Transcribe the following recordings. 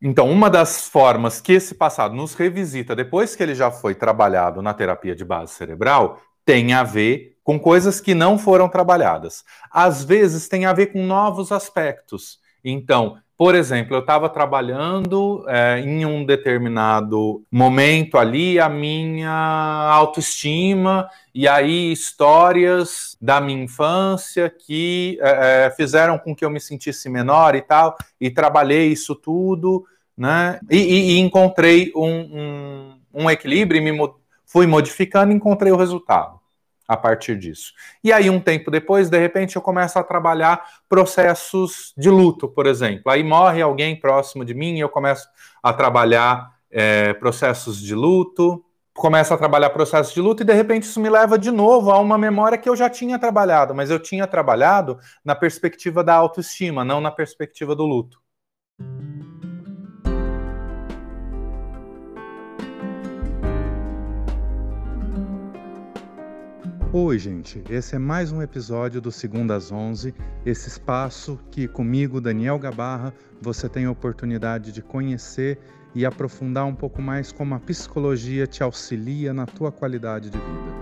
Então, uma das formas que esse passado nos revisita depois que ele já foi trabalhado na terapia de base cerebral tem a ver com coisas que não foram trabalhadas. Às vezes tem a ver com novos aspectos. Então, por exemplo, eu estava trabalhando é, em um determinado momento ali a minha autoestima e aí histórias da minha infância que é, é, fizeram com que eu me sentisse menor e tal, e trabalhei isso tudo, né? E, e, e encontrei um, um, um equilíbrio, me fui modificando e encontrei o resultado a partir disso. E aí, um tempo depois, de repente, eu começo a trabalhar processos de luto, por exemplo. Aí morre alguém próximo de mim eu começo a trabalhar é, processos de luto, começo a trabalhar processos de luto e de repente isso me leva de novo a uma memória que eu já tinha trabalhado, mas eu tinha trabalhado na perspectiva da autoestima, não na perspectiva do luto. Oi, gente. Esse é mais um episódio do Segunda às 11, esse espaço que comigo, Daniel Gabarra, você tem a oportunidade de conhecer e aprofundar um pouco mais como a psicologia te auxilia na tua qualidade de vida.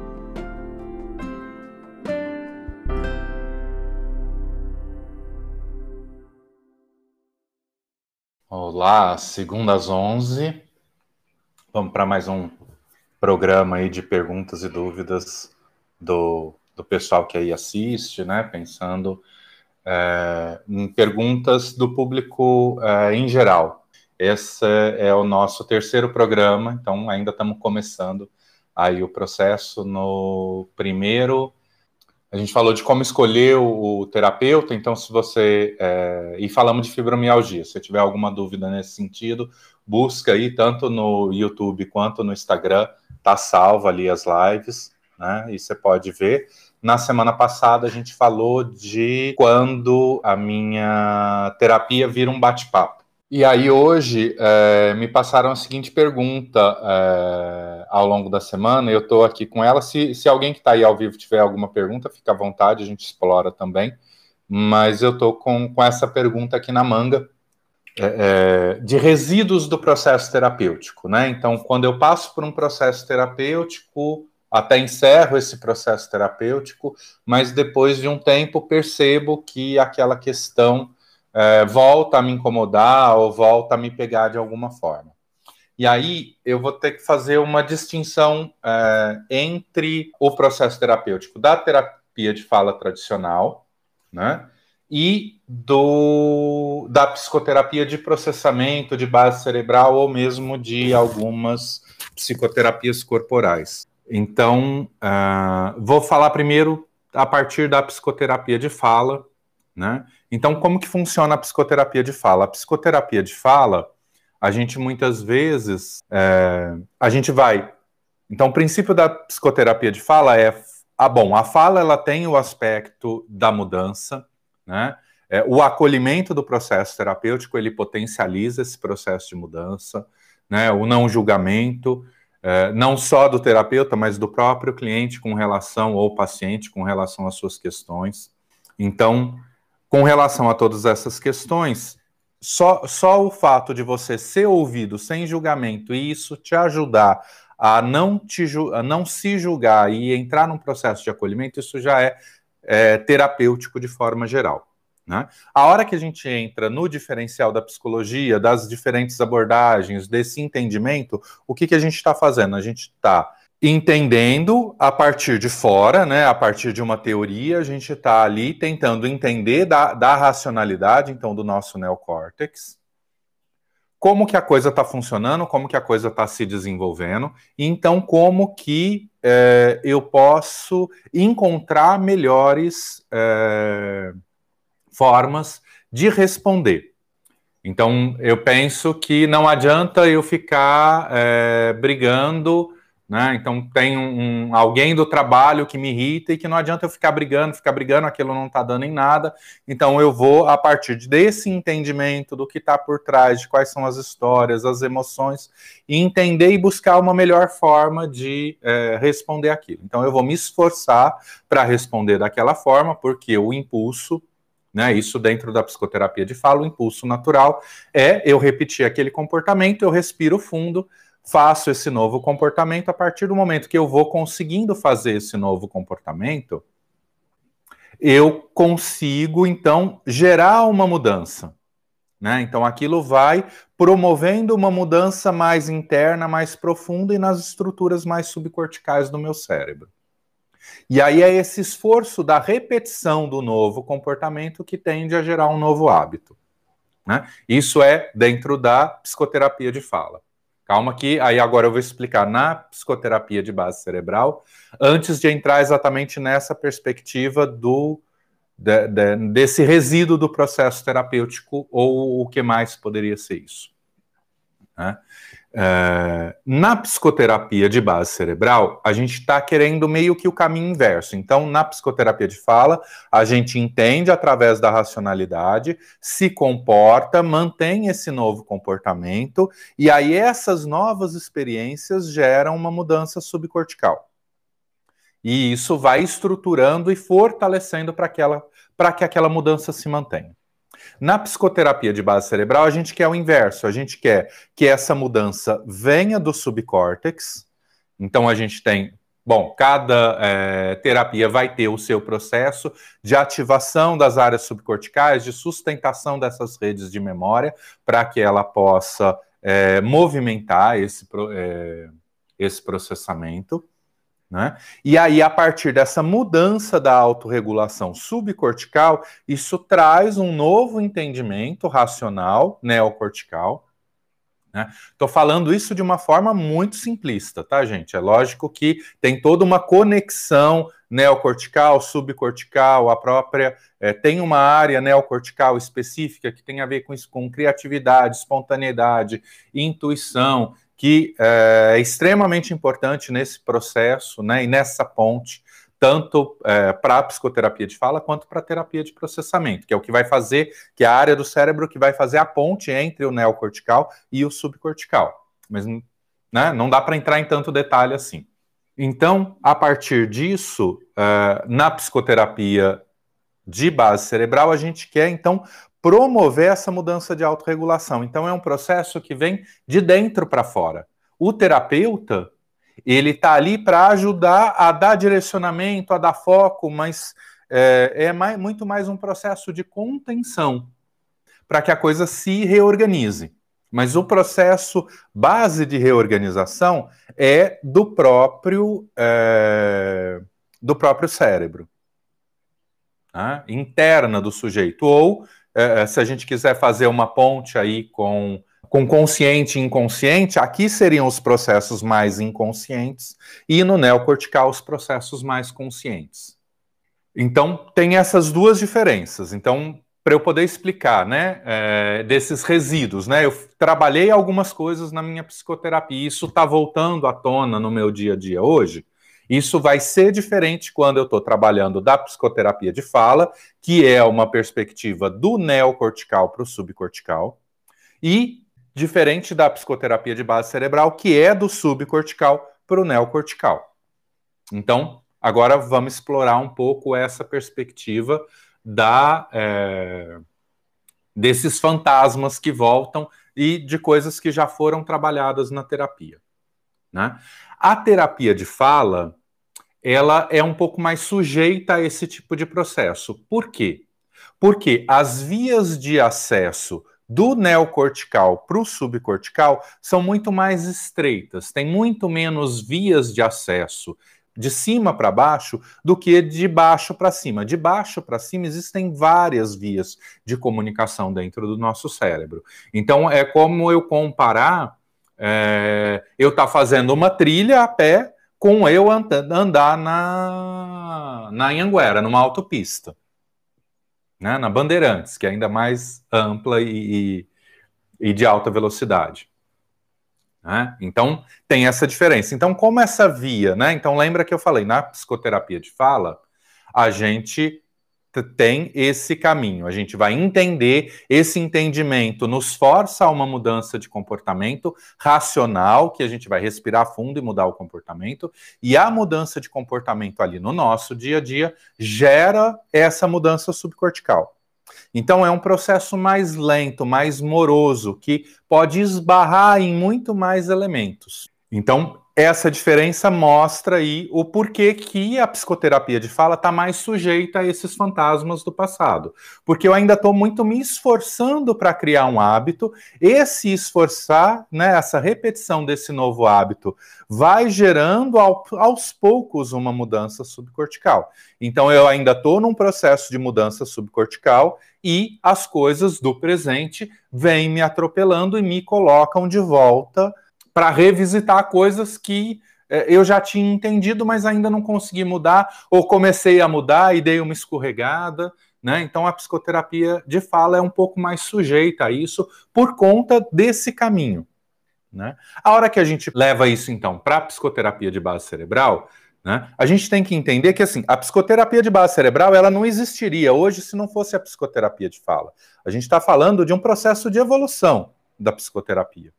Olá, segunda às 11. Vamos para mais um programa aí de perguntas e dúvidas do, do pessoal que aí assiste, né? Pensando é, em perguntas do público é, em geral. Esse é o nosso terceiro programa, então ainda estamos começando aí o processo no primeiro. A gente falou de como escolher o, o terapeuta, então se você. É, e falamos de fibromialgia. Se tiver alguma dúvida nesse sentido, busca aí, tanto no YouTube quanto no Instagram, tá salvo ali as lives né? E você pode ver. Na semana passada a gente falou de quando a minha terapia vira um bate-papo. E aí hoje é, me passaram a seguinte pergunta é, ao longo da semana, eu estou aqui com ela. Se, se alguém que está aí ao vivo tiver alguma pergunta, fica à vontade, a gente explora também. Mas eu estou com, com essa pergunta aqui na manga, é, é, de resíduos do processo terapêutico, né? Então, quando eu passo por um processo terapêutico, até encerro esse processo terapêutico, mas depois de um tempo percebo que aquela questão é, volta a me incomodar ou volta a me pegar de alguma forma. E aí eu vou ter que fazer uma distinção é, entre o processo terapêutico da terapia de fala tradicional, né? E do, da psicoterapia de processamento de base cerebral ou mesmo de algumas psicoterapias corporais. Então, uh, vou falar primeiro a partir da psicoterapia de fala, né? Então, como que funciona a psicoterapia de fala? A psicoterapia de fala, a gente muitas vezes, é, a gente vai... Então, o princípio da psicoterapia de fala é, ah, bom, a fala, ela tem o aspecto da mudança, né? É, o acolhimento do processo terapêutico, ele potencializa esse processo de mudança, né? O não julgamento, não só do terapeuta, mas do próprio cliente com relação, ou paciente com relação às suas questões. Então, com relação a todas essas questões, só, só o fato de você ser ouvido sem julgamento e isso te ajudar a não, te, a não se julgar e entrar num processo de acolhimento, isso já é, é terapêutico de forma geral. Né? A hora que a gente entra no diferencial da psicologia, das diferentes abordagens, desse entendimento, o que, que a gente está fazendo? A gente está entendendo a partir de fora, né, a partir de uma teoria, a gente está ali tentando entender da, da racionalidade, então, do nosso neocórtex, como que a coisa está funcionando, como que a coisa está se desenvolvendo, e então como que é, eu posso encontrar melhores... É, formas de responder. Então, eu penso que não adianta eu ficar é, brigando, né? Então, tem um, alguém do trabalho que me irrita e que não adianta eu ficar brigando, ficar brigando, aquilo não está dando em nada. Então, eu vou, a partir desse entendimento do que está por trás, de quais são as histórias, as emoções, entender e buscar uma melhor forma de é, responder aquilo. Então, eu vou me esforçar para responder daquela forma, porque o impulso Né? Isso dentro da psicoterapia de fala, o impulso natural é eu repetir aquele comportamento, eu respiro fundo, faço esse novo comportamento. A partir do momento que eu vou conseguindo fazer esse novo comportamento, eu consigo então gerar uma mudança. Né? Então aquilo vai promovendo uma mudança mais interna, mais profunda e nas estruturas mais subcorticais do meu cérebro. E aí é esse esforço da repetição do novo comportamento que tende a gerar um novo hábito. Né? Isso é dentro da psicoterapia de fala. Calma que aí agora eu vou explicar na psicoterapia de base cerebral, antes de entrar exatamente nessa perspectiva do de, de, desse resíduo do processo terapêutico ou o que mais poderia ser isso. Né? É, na psicoterapia de base cerebral, a gente está querendo meio que o caminho inverso. Então, na psicoterapia de fala, a gente entende através da racionalidade, se comporta, mantém esse novo comportamento, e aí essas novas experiências geram uma mudança subcortical. E isso vai estruturando e fortalecendo para que aquela mudança se mantenha. Na psicoterapia de base cerebral, a gente quer o inverso. A gente quer que essa mudança venha do subcórtex. Então, a gente tem. Bom, cada é, terapia vai ter o seu processo de ativação das áreas subcorticais, de sustentação dessas redes de memória, para que ela possa é, movimentar esse, é, esse processamento. Né? E aí, a partir dessa mudança da autorregulação subcortical, isso traz um novo entendimento racional neocortical. Estou né? falando isso de uma forma muito simplista, tá, gente? É lógico que tem toda uma conexão neocortical, subcortical, a própria. É, tem uma área neocortical específica que tem a ver com isso, com criatividade, espontaneidade, intuição que é, é extremamente importante nesse processo né, e nessa ponte, tanto é, para a psicoterapia de fala quanto para a terapia de processamento, que é o que vai fazer, que é a área do cérebro que vai fazer a ponte entre o neocortical e o subcortical. Mas né, não dá para entrar em tanto detalhe assim. Então, a partir disso, uh, na psicoterapia de base cerebral, a gente quer então promover essa mudança de autorregulação. Então, é um processo que vem de dentro para fora. O terapeuta, ele está ali para ajudar a dar direcionamento, a dar foco, mas é, é mais, muito mais um processo de contenção para que a coisa se reorganize. Mas o processo base de reorganização é do próprio é, do próprio cérebro, né? interna do sujeito ou se a gente quiser fazer uma ponte aí com, com consciente e inconsciente, aqui seriam os processos mais inconscientes e no neocortical os processos mais conscientes. Então, tem essas duas diferenças. Então, para eu poder explicar, né, é, desses resíduos, né, eu trabalhei algumas coisas na minha psicoterapia, isso está voltando à tona no meu dia a dia hoje, isso vai ser diferente quando eu estou trabalhando da psicoterapia de fala, que é uma perspectiva do neocortical para o subcortical, e diferente da psicoterapia de base cerebral, que é do subcortical para o neocortical. Então, agora vamos explorar um pouco essa perspectiva da é, desses fantasmas que voltam e de coisas que já foram trabalhadas na terapia. Né? A terapia de fala, ela é um pouco mais sujeita a esse tipo de processo. Por quê? Porque as vias de acesso do neocortical para o subcortical são muito mais estreitas, tem muito menos vias de acesso de cima para baixo do que de baixo para cima. De baixo para cima existem várias vias de comunicação dentro do nosso cérebro. Então é como eu comparar é, eu estar tá fazendo uma trilha a pé com eu andar na, na Anhanguera, numa autopista. Né, na Bandeirantes, que é ainda mais ampla e, e, e de alta velocidade. Né? Então, tem essa diferença. Então, como essa via, né? Então, lembra que eu falei, na psicoterapia de fala, a gente tem esse caminho. A gente vai entender, esse entendimento nos força a uma mudança de comportamento racional, que a gente vai respirar fundo e mudar o comportamento, e a mudança de comportamento ali no nosso dia a dia gera essa mudança subcortical. Então é um processo mais lento, mais moroso, que pode esbarrar em muito mais elementos. Então, essa diferença mostra aí o porquê que a psicoterapia de fala está mais sujeita a esses fantasmas do passado. Porque eu ainda estou muito me esforçando para criar um hábito, esse esforçar, né, essa repetição desse novo hábito, vai gerando ao, aos poucos uma mudança subcortical. Então eu ainda estou num processo de mudança subcortical e as coisas do presente vêm me atropelando e me colocam de volta para revisitar coisas que é, eu já tinha entendido, mas ainda não consegui mudar, ou comecei a mudar e dei uma escorregada. Né? Então a psicoterapia de fala é um pouco mais sujeita a isso por conta desse caminho. Né? A hora que a gente leva isso então para a psicoterapia de base cerebral, né, a gente tem que entender que assim a psicoterapia de base cerebral ela não existiria hoje se não fosse a psicoterapia de fala. A gente está falando de um processo de evolução da psicoterapia.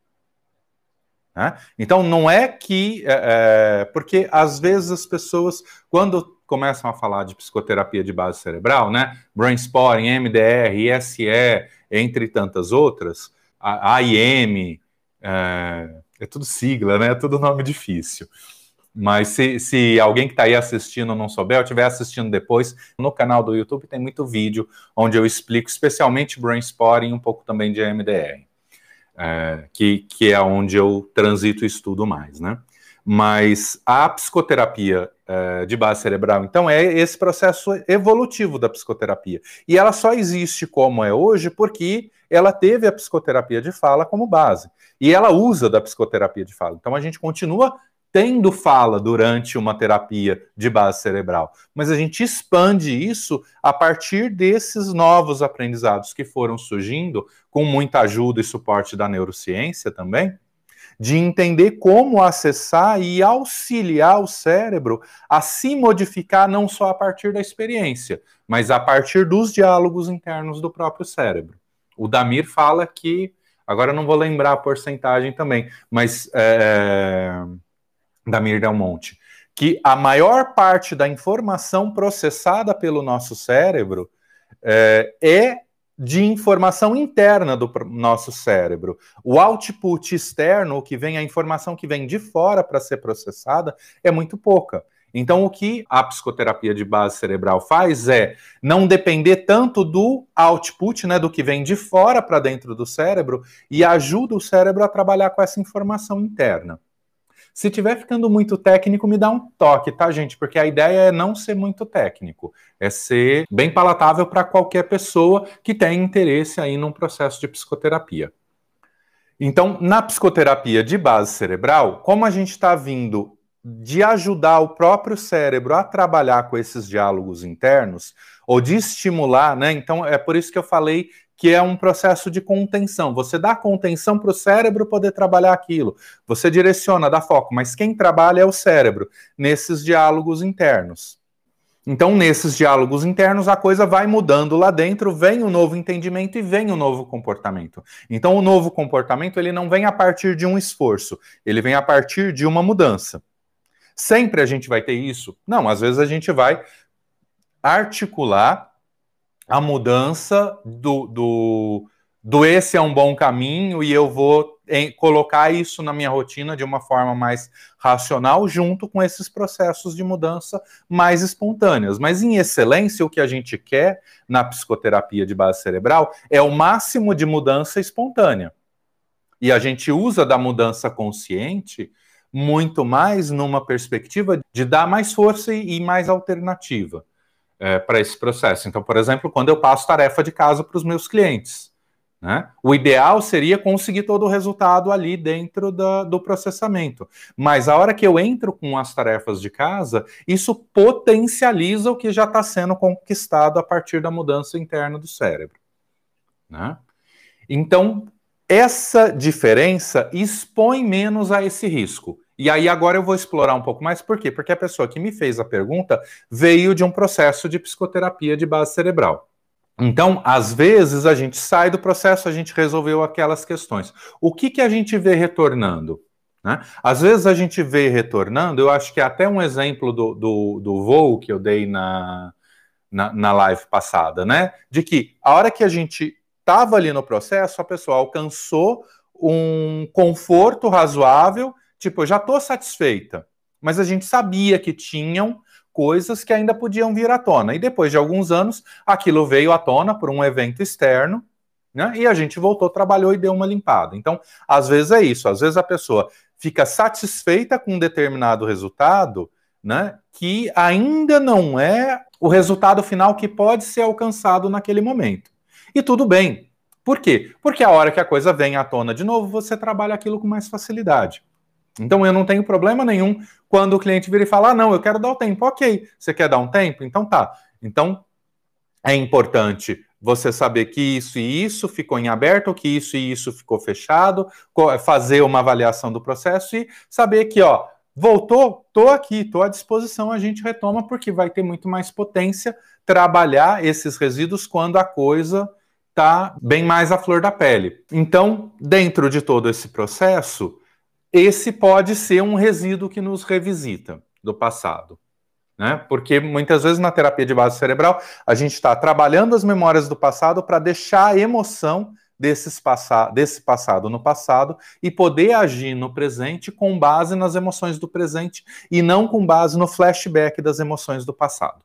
Né? Então, não é que. É, é, porque às vezes as pessoas, quando começam a falar de psicoterapia de base cerebral, né? Brainspotting, MDR, ISE, entre tantas outras, AIM, é, é tudo sigla, né? É tudo nome difícil. Mas se, se alguém que está aí assistindo não souber, ou estiver assistindo depois, no canal do YouTube tem muito vídeo onde eu explico especialmente Brainspotting e um pouco também de MDR é, que, que é onde eu transito e estudo mais, né? Mas a psicoterapia é, de base cerebral, então, é esse processo evolutivo da psicoterapia. E ela só existe como é hoje porque ela teve a psicoterapia de fala como base. E ela usa da psicoterapia de fala. Então, a gente continua tendo fala durante uma terapia de base cerebral, mas a gente expande isso a partir desses novos aprendizados que foram surgindo, com muita ajuda e suporte da neurociência também, de entender como acessar e auxiliar o cérebro a se modificar não só a partir da experiência, mas a partir dos diálogos internos do próprio cérebro. O Damir fala que, agora eu não vou lembrar a porcentagem também, mas é, da Mir Del Monte, que a maior parte da informação processada pelo nosso cérebro é, é de informação interna do nosso cérebro. O output externo, o que vem, a informação que vem de fora para ser processada, é muito pouca. Então, o que a psicoterapia de base cerebral faz é não depender tanto do output, né, do que vem de fora para dentro do cérebro, e ajuda o cérebro a trabalhar com essa informação interna. Se tiver ficando muito técnico, me dá um toque, tá, gente? Porque a ideia é não ser muito técnico, é ser bem palatável para qualquer pessoa que tenha interesse aí num processo de psicoterapia. Então, na psicoterapia de base cerebral, como a gente está vindo de ajudar o próprio cérebro a trabalhar com esses diálogos internos, ou de estimular, né? Então, é por isso que eu falei que é um processo de contenção. Você dá contenção para o cérebro poder trabalhar aquilo. Você direciona, dá foco, mas quem trabalha é o cérebro nesses diálogos internos. Então, nesses diálogos internos, a coisa vai mudando lá dentro, vem um novo entendimento e vem um novo comportamento. Então, o novo comportamento ele não vem a partir de um esforço, ele vem a partir de uma mudança. Sempre a gente vai ter isso? Não, às vezes a gente vai articular a mudança do, do, do esse é um bom caminho e eu vou em, colocar isso na minha rotina de uma forma mais racional, junto com esses processos de mudança mais espontâneos. Mas, em excelência, o que a gente quer na psicoterapia de base cerebral é o máximo de mudança espontânea. E a gente usa da mudança consciente muito mais numa perspectiva de dar mais força e mais alternativa é, para esse processo. Então, por exemplo, quando eu passo tarefa de casa para os meus clientes, né? O ideal seria conseguir todo o resultado ali dentro da, do processamento. Mas a hora que eu entro com as tarefas de casa, isso potencializa o que já está sendo conquistado a partir da mudança interna do cérebro. Né? Então, essa diferença expõe menos a esse risco. E aí agora eu vou explorar um pouco mais, por quê? Porque a pessoa que me fez a pergunta veio de um processo de psicoterapia de base cerebral. Então, às vezes a gente sai do processo, a gente resolveu aquelas questões. O que, que a gente vê retornando? Né? Às vezes a gente vê retornando, eu acho que é até um exemplo do, do, do voo que eu dei na, na, na live passada, né? De que a hora que a gente estava ali no processo, a pessoa alcançou um conforto razoável, tipo, eu já estou satisfeita, mas a gente sabia que tinham coisas que ainda podiam vir à tona. E depois de alguns anos, aquilo veio à tona por um evento externo, né? E a gente voltou, trabalhou e deu uma limpada. Então, às vezes é isso, às vezes a pessoa fica satisfeita com um determinado resultado, né? Que ainda não é o resultado final que pode ser alcançado naquele momento. E tudo bem. Por quê? Porque a hora que a coisa vem à tona de novo, você trabalha aquilo com mais facilidade. Então eu não tenho problema nenhum quando o cliente vira e fala: ah, não, eu quero dar o tempo. Ok, você quer dar um tempo? Então tá. Então é importante você saber que isso e isso ficou em aberto, que isso e isso ficou fechado, fazer uma avaliação do processo e saber que, ó, voltou, tô aqui, tô à disposição, a gente retoma porque vai ter muito mais potência trabalhar esses resíduos quando a coisa tá bem mais à flor da pele. Então, dentro de todo esse processo, esse pode ser um resíduo que nos revisita do passado. Né? Porque muitas vezes na terapia de base cerebral a gente está trabalhando as memórias do passado para deixar a emoção desses passa desse passado no passado e poder agir no presente com base nas emoções do presente e não com base no flashback das emoções do passado.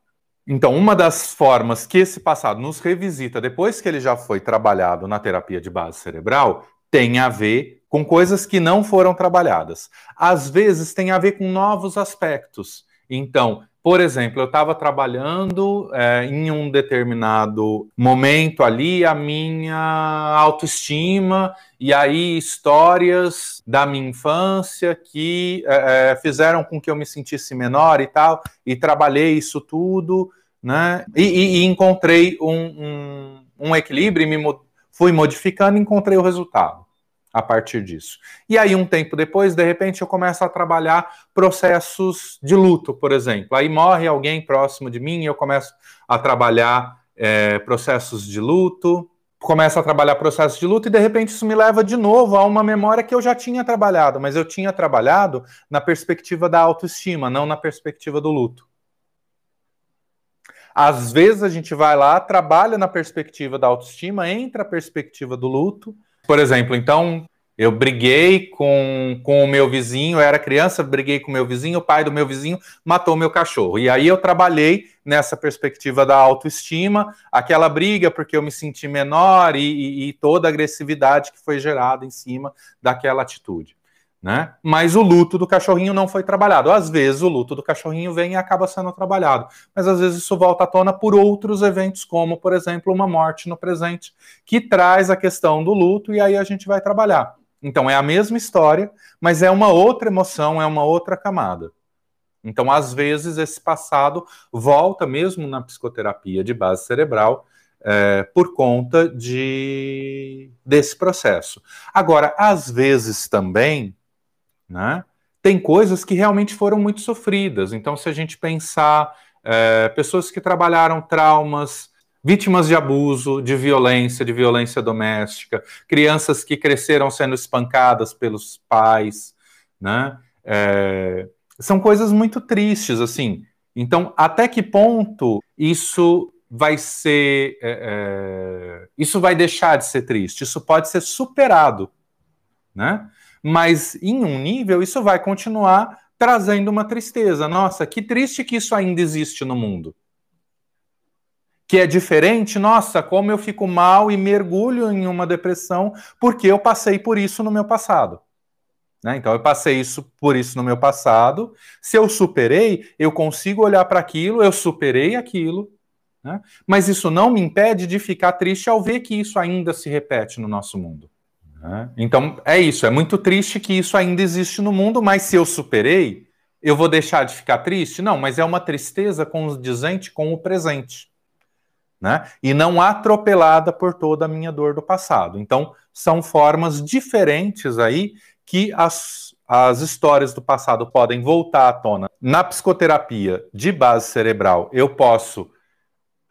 Então, uma das formas que esse passado nos revisita depois que ele já foi trabalhado na terapia de base cerebral tem a ver com coisas que não foram trabalhadas. Às vezes tem a ver com novos aspectos. Então, por exemplo, eu estava trabalhando é, em um determinado momento ali a minha autoestima e aí histórias da minha infância que é, é, fizeram com que eu me sentisse menor e tal, e trabalhei isso tudo, né? E, e, e encontrei um, um, um equilíbrio, me fui modificando e encontrei o resultado a partir disso. E aí, um tempo depois, de repente, eu começo a trabalhar processos de luto, por exemplo. Aí morre alguém próximo de mim e eu começo a trabalhar é, processos de luto, começo a trabalhar processos de luto e de repente isso me leva de novo a uma memória que eu já tinha trabalhado, mas eu tinha trabalhado na perspectiva da autoestima, não na perspectiva do luto. Às vezes a gente vai lá, trabalha na perspectiva da autoestima, entra a perspectiva do luto, por exemplo, então eu briguei com, com o meu vizinho, eu era criança, briguei com o meu vizinho, o pai do meu vizinho matou meu cachorro. E aí eu trabalhei nessa perspectiva da autoestima, aquela briga porque eu me senti menor e, e, e toda a agressividade que foi gerada em cima daquela atitude né? Mas o luto do cachorrinho não foi trabalhado. Às vezes o luto do cachorrinho vem e acaba sendo trabalhado, mas às vezes isso volta à tona por outros eventos, como, por exemplo, uma morte no presente, que traz a questão do luto e aí a gente vai trabalhar. Então é a mesma história, mas é uma outra emoção, é uma outra camada. Então, às vezes, esse passado volta mesmo na psicoterapia de base cerebral é, por conta de, desse processo. Agora, às vezes também né? Tem coisas que realmente foram muito sofridas. Então, se a gente pensar é, pessoas que trabalharam traumas, vítimas de abuso, de violência, de violência doméstica, crianças que cresceram sendo espancadas pelos pais, né? É, são coisas muito tristes, assim. Então, até que ponto isso vai ser. É, é isso vai deixar de ser triste? Isso pode ser superado, né? mas em um nível isso vai continuar trazendo uma tristeza. Nossa, que triste que isso ainda existe no mundo. Que é diferente, nossa, como eu fico mal e mergulho em uma depressão porque eu passei por isso no meu passado. Né? Então, eu passei isso por isso no meu passado. Se eu superei, eu consigo olhar para aquilo, eu superei aquilo, né? mas isso não me impede de ficar triste ao ver que isso ainda se repete no nosso mundo. Né? Então, é isso. É muito triste que isso ainda existe no mundo, mas se eu superei, eu vou deixar de ficar triste? Não, mas é uma tristeza condizente com o presente. Né? E não atropelada por toda a minha dor do passado. Então, são formas diferentes aí que as, as histórias do passado podem voltar à tona. Na psicoterapia de base cerebral, eu posso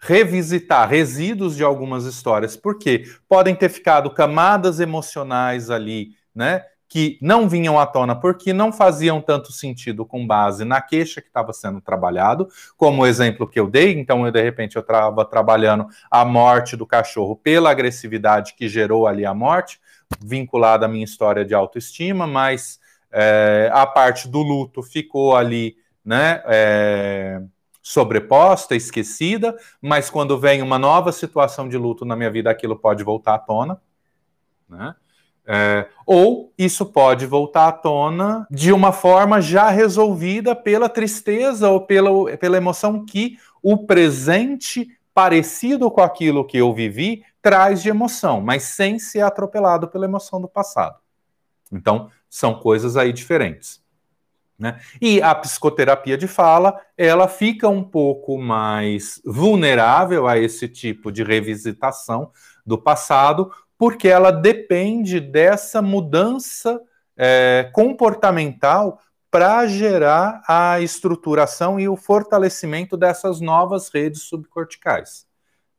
revisitar resíduos de algumas histórias, porque podem ter ficado camadas emocionais ali, né? que não vinham à tona porque não faziam tanto sentido com base na queixa que estava sendo trabalhado, como o exemplo que eu dei, então eu de repente eu estava trabalhando a morte do cachorro pela agressividade que gerou ali a morte, vinculada à minha história de autoestima, mas é, a parte do luto ficou ali, né? É, sobreposta, esquecida, mas quando vem uma nova situação de luto na minha vida, aquilo pode voltar à tona, né? É, ou isso pode voltar à tona de uma forma já resolvida pela tristeza ou pela, pela emoção que o presente, parecido com aquilo que eu vivi, traz de emoção, mas sem ser atropelado pela emoção do passado. Então, são coisas aí diferentes. Né? E a psicoterapia de fala, ela fica um pouco mais vulnerável a esse tipo de revisitação do passado, porque ela depende dessa mudança é, comportamental para gerar a estruturação e o fortalecimento dessas novas redes subcorticais,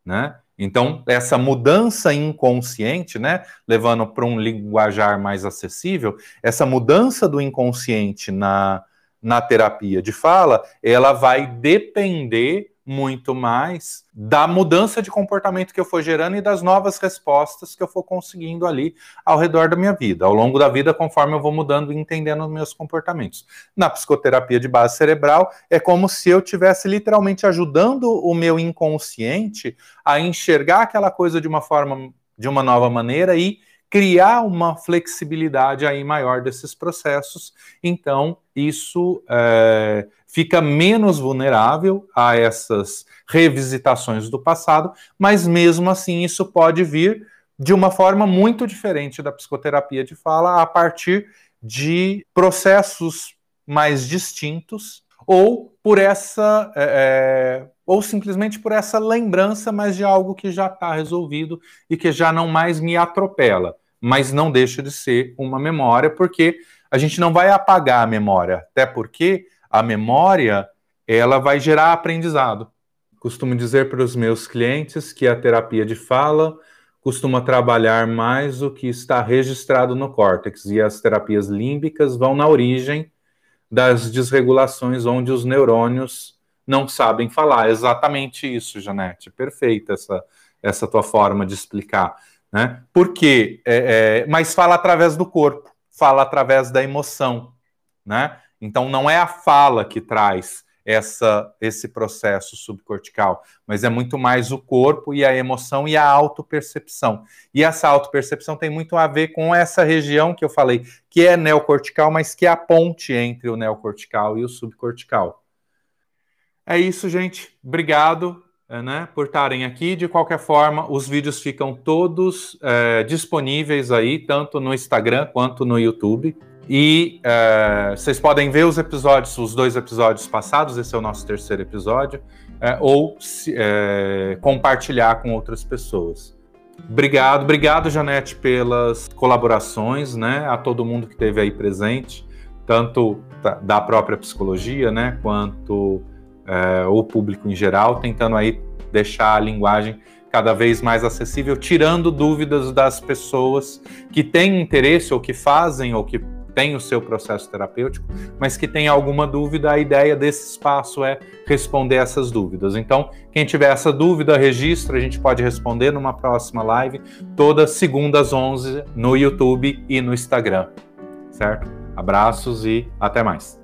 né? Então, essa mudança inconsciente, né, levando para um linguajar mais acessível, essa mudança do inconsciente na, na terapia de fala, ela vai depender muito mais da mudança de comportamento que eu for gerando e das novas respostas que eu for conseguindo ali ao redor da minha vida, ao longo da vida, conforme eu vou mudando e entendendo os meus comportamentos. Na psicoterapia de base cerebral, é como se eu tivesse literalmente ajudando o meu inconsciente a enxergar aquela coisa de uma forma, de uma nova maneira e criar uma flexibilidade aí maior desses processos. Então, isso é, fica menos vulnerável a essas revisitações do passado, mas mesmo assim isso pode vir de uma forma muito diferente da psicoterapia de fala, a partir de processos mais distintos ou por essa é, é ou simplesmente por essa lembrança, mas de algo que já está resolvido e que já não mais me atropela. Mas não deixa de ser uma memória, porque a gente não vai apagar a memória, até porque a memória ela vai gerar aprendizado. Costumo dizer para os meus clientes que a terapia de fala costuma trabalhar mais o que está registrado no córtex e as terapias límbicas vão na origem das desregulações onde os neurônios não sabem falar. exatamente isso, Janete. Perfeita essa, essa tua forma de explicar. Né? Porque, é, é, mas fala através do corpo, fala através da emoção, né? Então não é a fala que traz essa esse processo subcortical, mas é muito mais o corpo e a emoção e a autopercepção. E essa autopercepção tem muito a ver com essa região que eu falei, que é neocortical, mas que é a ponte entre o neocortical e o subcortical. É isso, gente. Obrigado. É, né, por estarem aqui. De qualquer forma, os vídeos ficam todos é, disponíveis aí, tanto no Instagram quanto no YouTube. E é, vocês podem ver os episódios, os dois episódios passados, esse é o nosso terceiro episódio, é, ou se, compartilhar com outras pessoas. Obrigado, obrigado, Janete, pelas colaborações, né? A todo mundo que esteve aí presente, tanto da própria psicologia, né? Quanto é, o público em geral, tentando aí deixar a linguagem cada vez mais acessível, tirando dúvidas das pessoas que têm interesse ou que fazem ou que têm o seu processo terapêutico, mas que tem alguma dúvida, a ideia desse espaço é responder essas dúvidas. Então, quem tiver essa dúvida, registra, a gente pode responder numa próxima live, toda segunda às 11 no YouTube e no Instagram. Certo? Abraços e até mais.